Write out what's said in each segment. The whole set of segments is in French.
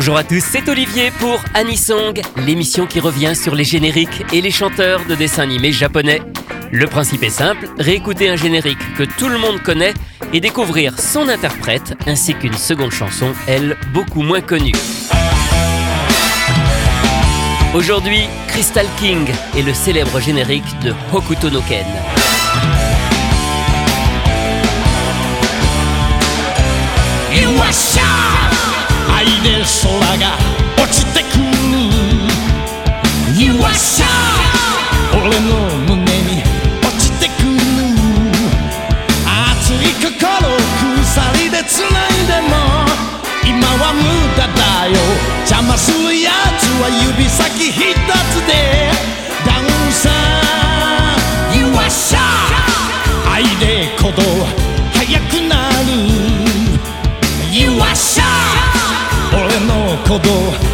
Bonjour à tous, c'est Olivier pour Anisong, l'émission qui revient sur les génériques et les chanteurs de dessins animés japonais. Le principe est simple, réécouter un générique que tout le monde connaît et découvrir son interprète ainsi qu'une seconde chanson, elle, beaucoup moins connue. Aujourd'hui, Crystal King est le célèbre générique de Hokuto no Ken. 愛で空が落ちてくる。よっしゃ俺の胸に落ちてくる。熱い心鎖で繋いでも。今は無駄だよ。邪魔するやつは指先一つで。ダウンさ。よっしゃ愛で鼓動。速く鼓動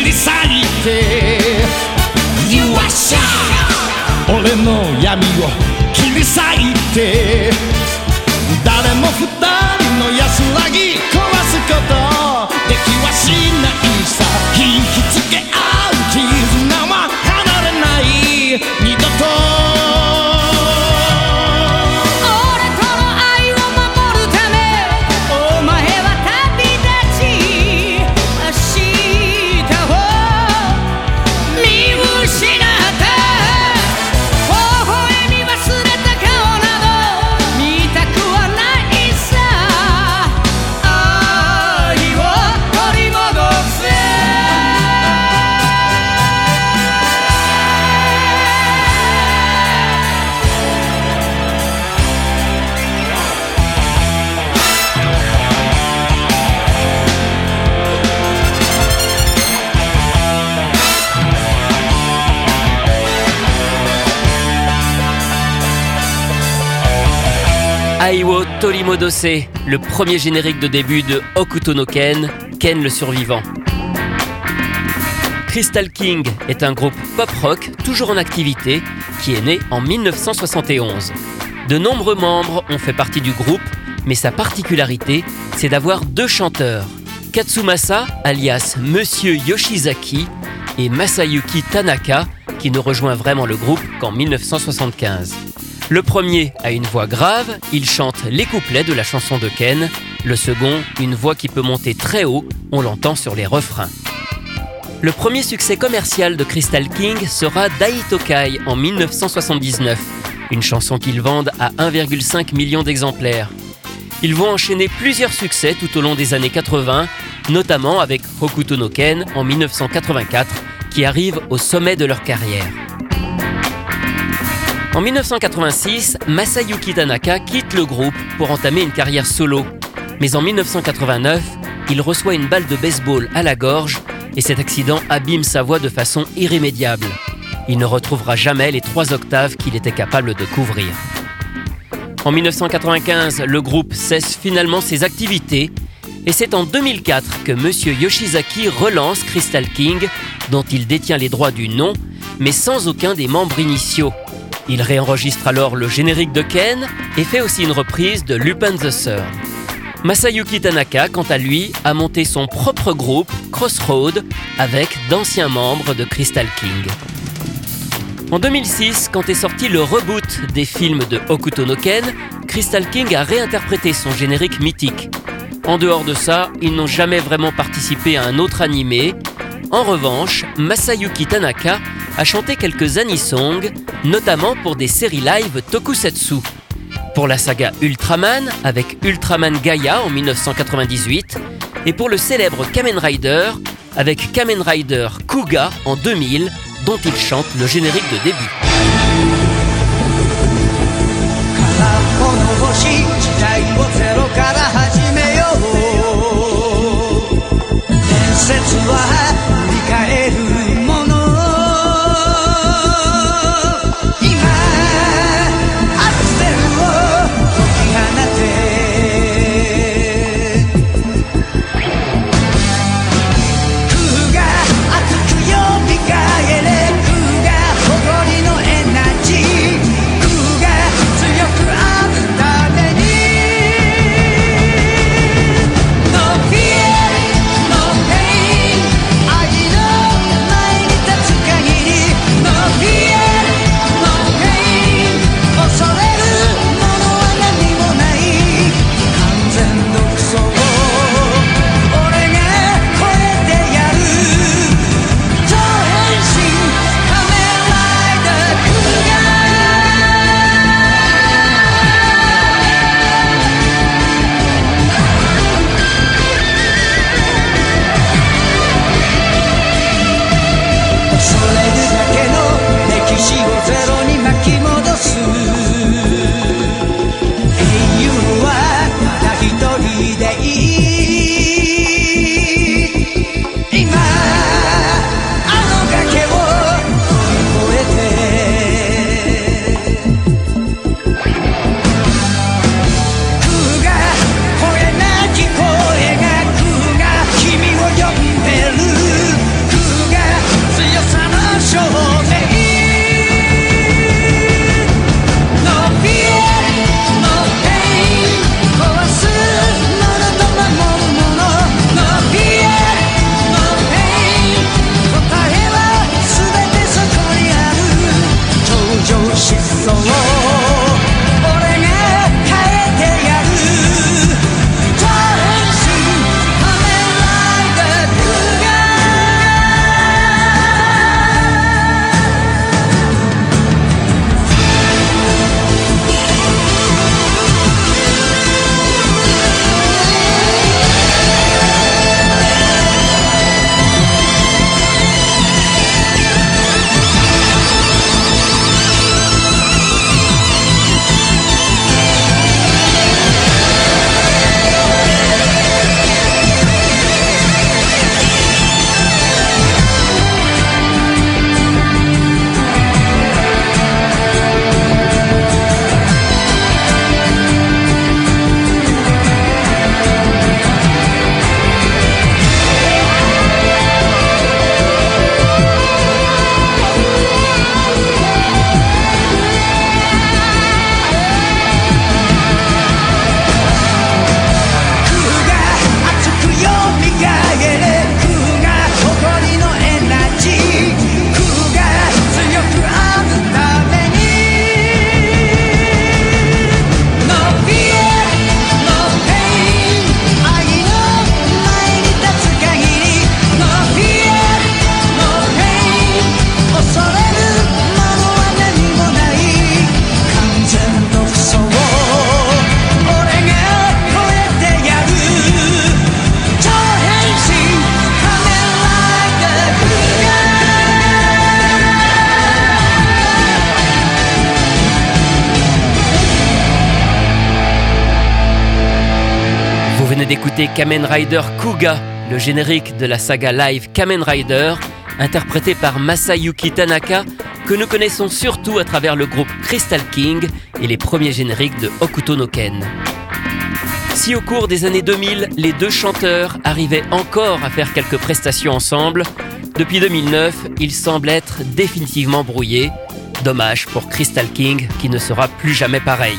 り裂いて。You are shy 俺の闇を切り裂いて。誰も二人の安らぎ壊すこと Aiwo Torimodose, le premier générique de début de Hokuto no Ken, Ken le survivant. Crystal King est un groupe pop-rock toujours en activité qui est né en 1971. De nombreux membres ont fait partie du groupe, mais sa particularité, c'est d'avoir deux chanteurs, Katsumasa, alias Monsieur Yoshizaki, et Masayuki Tanaka, qui ne rejoint vraiment le groupe qu'en 1975. Le premier a une voix grave, il chante les couplets de la chanson de Ken. Le second, une voix qui peut monter très haut, on l'entend sur les refrains. Le premier succès commercial de Crystal King sera Daitokai en 1979, une chanson qu'ils vendent à 1,5 million d'exemplaires. Ils vont enchaîner plusieurs succès tout au long des années 80, notamment avec Hokuto no Ken en 1984, qui arrive au sommet de leur carrière. En 1986, Masayuki Tanaka quitte le groupe pour entamer une carrière solo. Mais en 1989, il reçoit une balle de baseball à la gorge et cet accident abîme sa voix de façon irrémédiable. Il ne retrouvera jamais les trois octaves qu'il était capable de couvrir. En 1995, le groupe cesse finalement ses activités et c'est en 2004 que Monsieur Yoshizaki relance Crystal King, dont il détient les droits du nom, mais sans aucun des membres initiaux. Il réenregistre alors le générique de Ken et fait aussi une reprise de Lupin the Third. Masayuki Tanaka, quant à lui, a monté son propre groupe, Crossroad, avec d'anciens membres de Crystal King. En 2006, quand est sorti le reboot des films de Hokuto no Ken, Crystal King a réinterprété son générique mythique. En dehors de ça, ils n'ont jamais vraiment participé à un autre animé. En revanche, Masayuki Tanaka a chanté quelques anisongs, notamment pour des séries live tokusatsu. Pour la saga Ultraman, avec Ultraman Gaia en 1998, et pour le célèbre Kamen Rider, avec Kamen Rider Kuga en 2000, dont il chante le générique de début. d'écouter Kamen Rider Kuga, le générique de la saga live Kamen Rider, interprété par Masayuki Tanaka, que nous connaissons surtout à travers le groupe Crystal King et les premiers génériques de Hokuto no Ken. Si au cours des années 2000, les deux chanteurs arrivaient encore à faire quelques prestations ensemble, depuis 2009, ils semblent être définitivement brouillés. Dommage pour Crystal King qui ne sera plus jamais pareil.